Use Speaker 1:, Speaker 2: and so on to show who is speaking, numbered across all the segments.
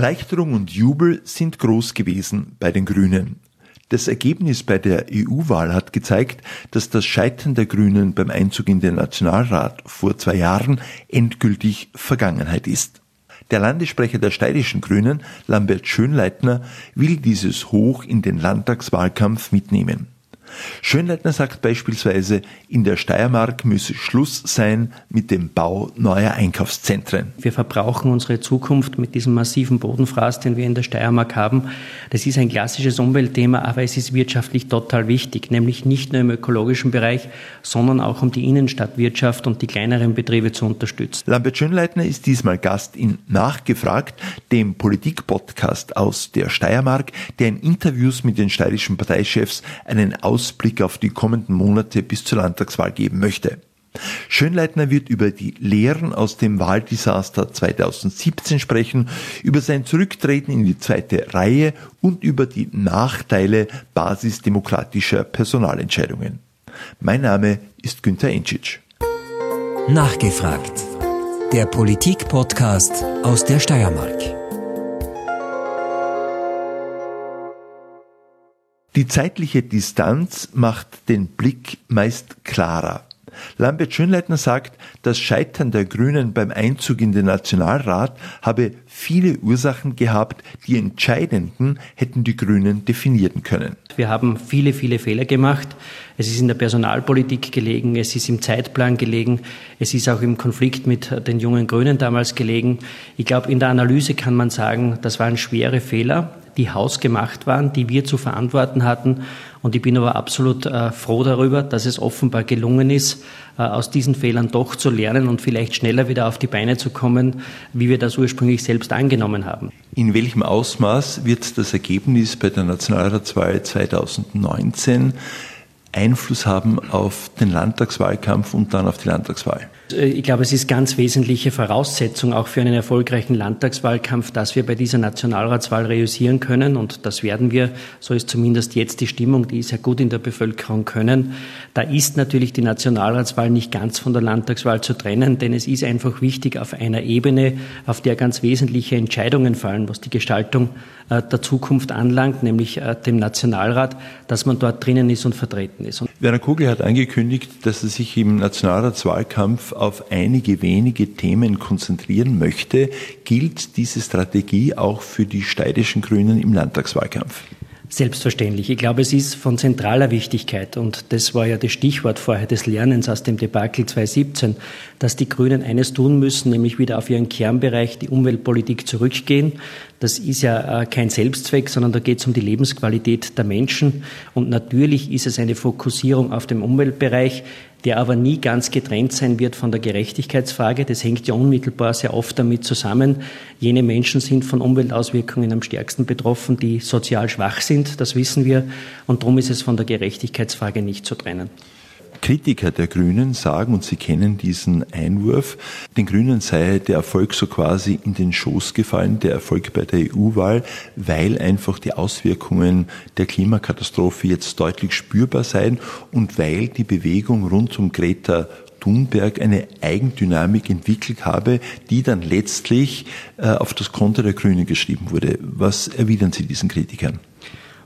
Speaker 1: Erleichterung und Jubel sind groß gewesen bei den Grünen. Das Ergebnis bei der EU-Wahl hat gezeigt, dass das Scheitern der Grünen beim Einzug in den Nationalrat vor zwei Jahren endgültig Vergangenheit ist. Der Landessprecher der steirischen Grünen, Lambert Schönleitner, will dieses Hoch in den Landtagswahlkampf mitnehmen. Schönleitner sagt beispielsweise, in der Steiermark müsse Schluss sein mit dem Bau neuer Einkaufszentren.
Speaker 2: Wir verbrauchen unsere Zukunft mit diesem massiven Bodenfraß, den wir in der Steiermark haben. Das ist ein klassisches Umweltthema, aber es ist wirtschaftlich total wichtig, nämlich nicht nur im ökologischen Bereich, sondern auch um die Innenstadtwirtschaft und die kleineren Betriebe zu unterstützen.
Speaker 1: Lambert Schönleitner ist diesmal Gast in Nachgefragt, dem Politik-Podcast aus der Steiermark, der in Interviews mit den steirischen Parteichefs einen Aus Ausblick auf die kommenden Monate bis zur Landtagswahl geben möchte. Schönleitner wird über die Lehren aus dem Wahldesaster 2017 sprechen, über sein Zurücktreten in die zweite Reihe und über die Nachteile basisdemokratischer Personalentscheidungen. Mein Name ist Günter Enschitsch.
Speaker 3: Nachgefragt. Der Politik-Podcast aus der Steiermark.
Speaker 1: Die zeitliche Distanz macht den Blick meist klarer. Lambert Schönleitner sagt, das Scheitern der Grünen beim Einzug in den Nationalrat habe viele Ursachen gehabt, die entscheidenden hätten die Grünen definieren können.
Speaker 2: Wir haben viele, viele Fehler gemacht. Es ist in der Personalpolitik gelegen, es ist im Zeitplan gelegen, es ist auch im Konflikt mit den jungen Grünen damals gelegen. Ich glaube, in der Analyse kann man sagen, das waren schwere Fehler die hausgemacht waren, die wir zu verantworten hatten. Und ich bin aber absolut äh, froh darüber, dass es offenbar gelungen ist, äh, aus diesen Fehlern doch zu lernen und vielleicht schneller wieder auf die Beine zu kommen, wie wir das ursprünglich selbst angenommen haben.
Speaker 1: In welchem Ausmaß wird das Ergebnis bei der Nationalratswahl 2019 Einfluss haben auf den Landtagswahlkampf und dann auf die Landtagswahl?
Speaker 2: Äh, ich glaube, es ist ganz wesentliche Voraussetzung auch für einen erfolgreichen Landtagswahlkampf, dass wir bei dieser Nationalratswahl reüssieren können. Und das werden wir, so ist zumindest jetzt die Stimmung, die ist ja gut in der Bevölkerung können. Da ist natürlich die Nationalratswahl nicht ganz von der Landtagswahl zu trennen, denn es ist einfach wichtig auf einer Ebene, auf der ganz wesentliche Entscheidungen fallen, was die Gestaltung äh, der Zukunft anlangt, nämlich äh, dem Nationalrat, dass man dort drinnen ist und vertreten ist.
Speaker 1: Werner Kugel hat angekündigt, dass er sich im Nationalratswahlkampf auf einige wenige Themen konzentrieren möchte. Gilt diese Strategie auch für die steirischen Grünen im Landtagswahlkampf?
Speaker 2: Selbstverständlich. Ich glaube, es ist von zentraler Wichtigkeit, und das war ja das Stichwort vorher des Lernens aus dem Debakel 2017, dass die Grünen eines tun müssen, nämlich wieder auf ihren Kernbereich, die Umweltpolitik, zurückgehen. Das ist ja äh, kein Selbstzweck, sondern da geht es um die Lebensqualität der Menschen. Und natürlich ist es eine Fokussierung auf dem Umweltbereich, der aber nie ganz getrennt sein wird von der Gerechtigkeitsfrage. Das hängt ja unmittelbar sehr oft damit zusammen. Jene Menschen sind von Umweltauswirkungen am stärksten betroffen, die sozial schwach sind, das wissen wir. Und darum ist es von der Gerechtigkeitsfrage nicht zu trennen.
Speaker 1: Kritiker der Grünen sagen, und Sie kennen diesen Einwurf, den Grünen sei der Erfolg so quasi in den Schoß gefallen, der Erfolg bei der EU-Wahl, weil einfach die Auswirkungen der Klimakatastrophe jetzt deutlich spürbar seien und weil die Bewegung rund um Greta Thunberg eine Eigendynamik entwickelt habe, die dann letztlich äh, auf das Konto der Grünen geschrieben wurde. Was erwidern Sie diesen Kritikern?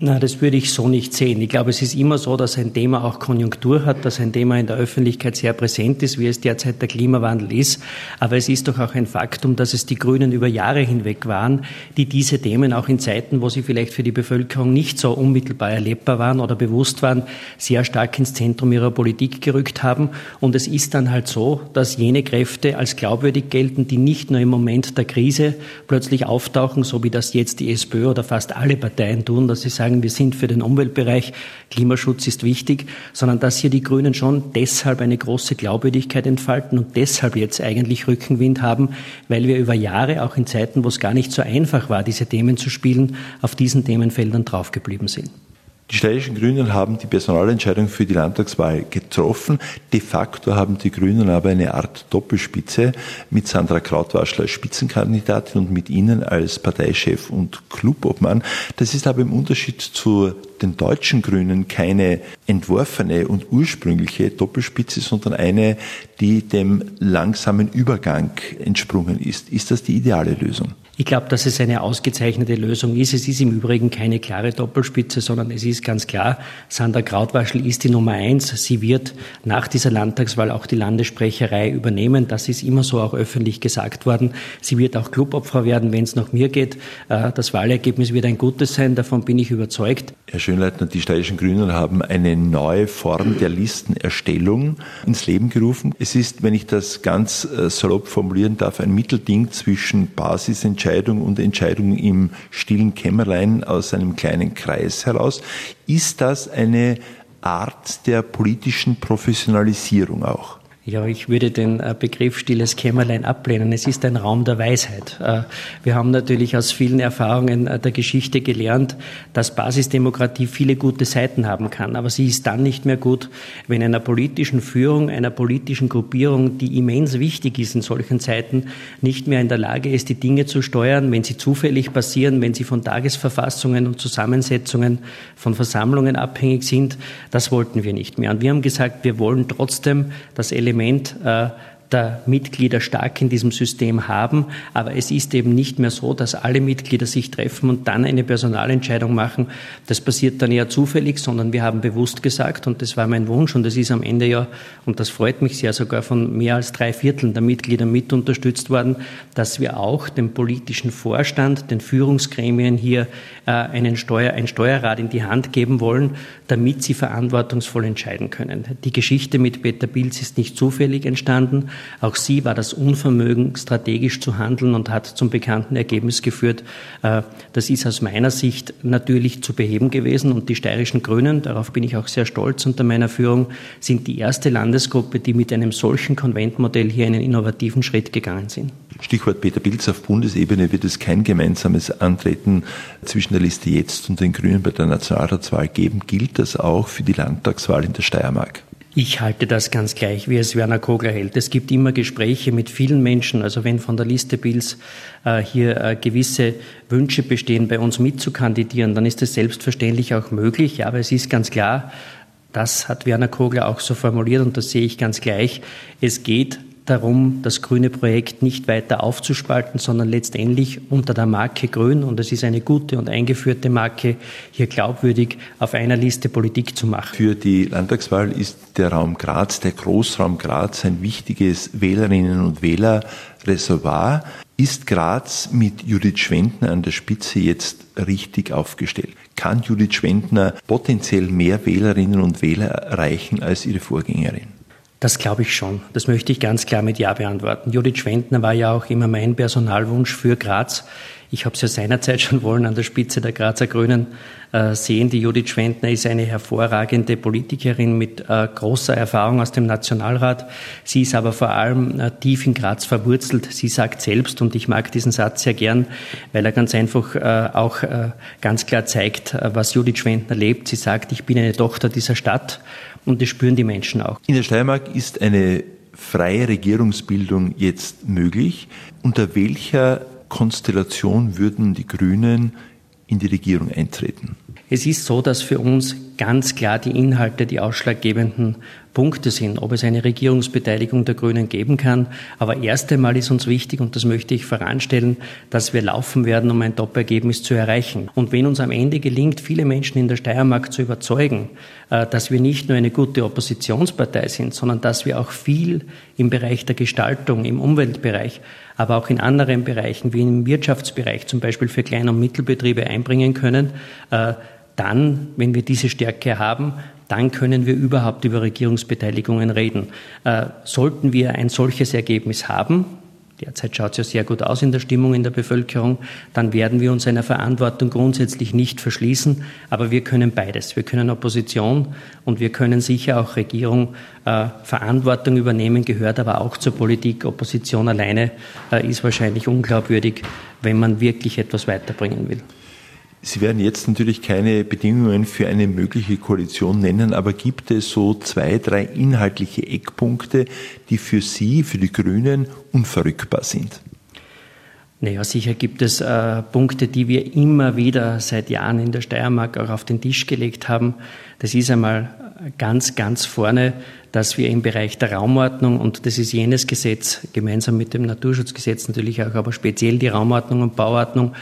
Speaker 2: Na, das würde ich so nicht sehen. Ich glaube, es ist immer so, dass ein Thema auch Konjunktur hat, dass ein Thema in der Öffentlichkeit sehr präsent ist, wie es derzeit der Klimawandel ist. Aber es ist doch auch ein Faktum, dass es die Grünen über Jahre hinweg waren, die diese Themen auch in Zeiten, wo sie vielleicht für die Bevölkerung nicht so unmittelbar erlebbar waren oder bewusst waren, sehr stark ins Zentrum ihrer Politik gerückt haben. Und es ist dann halt so, dass jene Kräfte als glaubwürdig gelten, die nicht nur im Moment der Krise plötzlich auftauchen, so wie das jetzt die SPÖ oder fast alle Parteien tun, dass sie sagen, sagen, wir sind für den Umweltbereich, Klimaschutz ist wichtig, sondern dass hier die Grünen schon deshalb eine große Glaubwürdigkeit entfalten und deshalb jetzt eigentlich Rückenwind haben, weil wir über Jahre, auch in Zeiten, wo es gar nicht so einfach war, diese Themen zu spielen, auf diesen Themenfeldern draufgeblieben sind.
Speaker 1: Die steirischen Grünen haben die Personalentscheidung für die Landtagswahl getroffen. De facto haben die Grünen aber eine Art Doppelspitze mit Sandra Krautwaschler als Spitzenkandidatin und mit Ihnen als Parteichef und Clubobmann. Das ist aber im Unterschied zu den deutschen Grünen keine entworfene und ursprüngliche Doppelspitze, sondern eine, die dem langsamen Übergang entsprungen ist. Ist das die ideale Lösung?
Speaker 2: Ich glaube, dass es eine ausgezeichnete Lösung ist. Es ist im Übrigen keine klare Doppelspitze, sondern es ist ganz klar, Sandra Krautwaschel ist die Nummer eins. Sie wird nach dieser Landtagswahl auch die Landessprecherei übernehmen. Das ist immer so auch öffentlich gesagt worden. Sie wird auch Clubopfer werden, wenn es nach mir geht. Äh, das Wahlergebnis wird ein gutes sein, davon bin ich überzeugt.
Speaker 1: Herr Schönleitner, die steirischen Grünen haben eine neue Form der Listenerstellung ins Leben gerufen. Es ist, wenn ich das ganz äh, salopp formulieren darf, ein Mittelding zwischen Basisentscheidungen Entscheidung und Entscheidung im stillen Kämmerlein aus einem kleinen Kreis heraus. Ist das eine Art der politischen Professionalisierung auch?
Speaker 2: Ja, ich würde den äh, Begriff stilles Kämmerlein ablehnen. Es ist ein Raum der Weisheit. Äh, wir haben natürlich aus vielen Erfahrungen äh, der Geschichte gelernt, dass Basisdemokratie viele gute Seiten haben kann. Aber sie ist dann nicht mehr gut, wenn einer politischen Führung, einer politischen Gruppierung, die immens wichtig ist in solchen Zeiten, nicht mehr in der Lage ist, die Dinge zu steuern, wenn sie zufällig passieren, wenn sie von Tagesverfassungen und Zusammensetzungen von Versammlungen abhängig sind. Das wollten wir nicht mehr. Und wir haben gesagt, wir wollen trotzdem das Element Element der Mitglieder stark in diesem System haben. Aber es ist eben nicht mehr so, dass alle Mitglieder sich treffen und dann eine Personalentscheidung machen. Das passiert dann eher zufällig, sondern wir haben bewusst gesagt, und das war mein Wunsch, und das ist am Ende ja, und das freut mich sehr, sogar von mehr als drei Vierteln der Mitglieder mit unterstützt worden, dass wir auch dem politischen Vorstand, den Führungsgremien hier äh, einen Steuer, ein Steuerrat in die Hand geben wollen, damit sie verantwortungsvoll entscheiden können. Die Geschichte mit Peter Bilz ist nicht zufällig entstanden. Auch sie war das Unvermögen, strategisch zu handeln und hat zum bekannten Ergebnis geführt. Äh, das ist aus meiner Sicht natürlich zu beheben gewesen. Und die steirischen Grünen, darauf bin ich auch sehr stolz unter meiner Führung, sind die erste Landesgruppe, die mit einem solchen Konventmodell hier einen innovativen Schritt gegangen sind.
Speaker 1: Stichwort Peter Pilz, auf Bundesebene wird es kein gemeinsames Antreten zwischen der Liste jetzt und den Grünen bei der Nationalratswahl geben. Gilt das auch für die Landtagswahl in der Steiermark?
Speaker 2: Ich halte das ganz gleich, wie es Werner Kogler hält. Es gibt immer Gespräche mit vielen Menschen. Also wenn von der Liste Bills äh, hier äh, gewisse Wünsche bestehen, bei uns mitzukandidieren, dann ist es selbstverständlich auch möglich. Aber es ist ganz klar, das hat Werner Kogler auch so formuliert und das sehe ich ganz gleich. Es geht darum, das grüne Projekt nicht weiter aufzuspalten, sondern letztendlich unter der Marke Grün, und es ist eine gute und eingeführte Marke, hier glaubwürdig auf einer Liste Politik zu machen.
Speaker 1: Für die Landtagswahl ist der Raum Graz, der Großraum Graz, ein wichtiges Wählerinnen und Wählerreservoir. Ist Graz mit Judith Schwendner an der Spitze jetzt richtig aufgestellt? Kann Judith Schwendner potenziell mehr Wählerinnen und Wähler erreichen als ihre Vorgängerin?
Speaker 2: Das glaube ich schon. Das möchte ich ganz klar mit Ja beantworten. Judith Schwendner war ja auch immer mein Personalwunsch für Graz. Ich habe es ja seinerzeit schon wollen an der Spitze der Grazer Grünen äh, sehen. Die Judith Schwendner ist eine hervorragende Politikerin mit äh, großer Erfahrung aus dem Nationalrat. Sie ist aber vor allem äh, tief in Graz verwurzelt. Sie sagt selbst, und ich mag diesen Satz sehr gern, weil er ganz einfach äh, auch äh, ganz klar zeigt, äh, was Judith Schwendner lebt. Sie sagt, ich bin eine Tochter dieser Stadt und das spüren die Menschen auch.
Speaker 1: In der Steiermark ist eine freie Regierungsbildung jetzt möglich. Unter welcher Konstellation würden die Grünen in die Regierung eintreten?
Speaker 2: Es ist so, dass für uns ganz klar die Inhalte die ausschlaggebenden Punkte sind, ob es eine Regierungsbeteiligung der Grünen geben kann. Aber erst einmal ist uns wichtig, und das möchte ich voranstellen, dass wir laufen werden, um ein Top-Ergebnis zu erreichen. Und wenn uns am Ende gelingt, viele Menschen in der Steiermark zu überzeugen, äh, dass wir nicht nur eine gute Oppositionspartei sind, sondern dass wir auch viel im Bereich der Gestaltung, im Umweltbereich, aber auch in anderen Bereichen wie im Wirtschaftsbereich, zum Beispiel für Klein- und Mittelbetriebe einbringen können, äh, dann, wenn wir diese Stärke haben, dann können wir überhaupt über Regierungsbeteiligungen reden. Äh, sollten wir ein solches Ergebnis haben, derzeit schaut es ja sehr gut aus in der Stimmung in der Bevölkerung, dann werden wir uns einer Verantwortung grundsätzlich nicht verschließen. Aber wir können beides. Wir können Opposition und wir können sicher auch Regierung. Äh, Verantwortung übernehmen gehört aber auch zur Politik. Opposition alleine äh, ist wahrscheinlich unglaubwürdig, wenn man wirklich etwas weiterbringen will.
Speaker 1: Sie werden jetzt natürlich keine Bedingungen für eine mögliche Koalition nennen, aber gibt es so zwei, drei inhaltliche Eckpunkte, die für Sie, für die Grünen unverrückbar sind?
Speaker 2: Naja, sicher gibt es äh, Punkte, die wir immer wieder seit Jahren in der Steiermark auch auf den Tisch gelegt haben. Das ist einmal ganz, ganz vorne dass wir im Bereich der Raumordnung, und das ist jenes Gesetz, gemeinsam mit dem Naturschutzgesetz natürlich auch, aber speziell die Raumordnung und Bauordnung,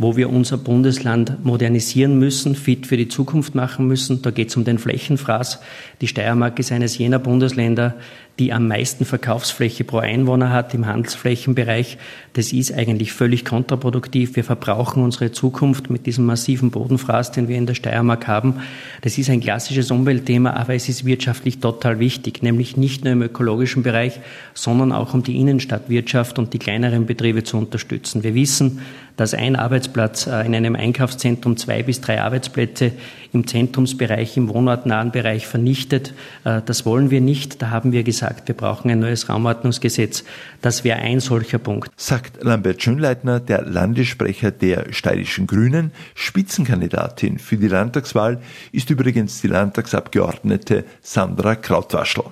Speaker 2: wo wir unser Bundesland modernisieren müssen, fit für die Zukunft machen müssen. Da geht es um den Flächenfraß. Die Steiermark ist eines jener Bundesländer, die am meisten Verkaufsfläche pro Einwohner hat im Handelsflächenbereich. Das ist eigentlich völlig kontraproduktiv. Wir verbrauchen unsere Zukunft mit diesem massiven Bodenfraß, den wir in der Steiermark haben. Das ist ein klassisches Umweltthema, aber es ist wirtschaftlich total wichtig, nämlich nicht nur im ökologischen Bereich, sondern auch um die Innenstadtwirtschaft und die kleineren Betriebe zu unterstützen. Wir wissen, dass ein Arbeitsplatz äh, in einem Einkaufszentrum zwei bis drei Arbeitsplätze im Zentrumsbereich, im wohnortnahen Bereich vernichtet. Äh, das wollen wir nicht. Da haben wir gesagt, wir brauchen ein neues Raumordnungsgesetz. Das wäre ein solcher Punkt.
Speaker 1: Sagt Lambert Schönleitner, der Landessprecher der Steirischen Grünen. Spitzenkandidatin für die Landtagswahl ist übrigens die Landtagsabgeordnete Sandra Krautwaschel.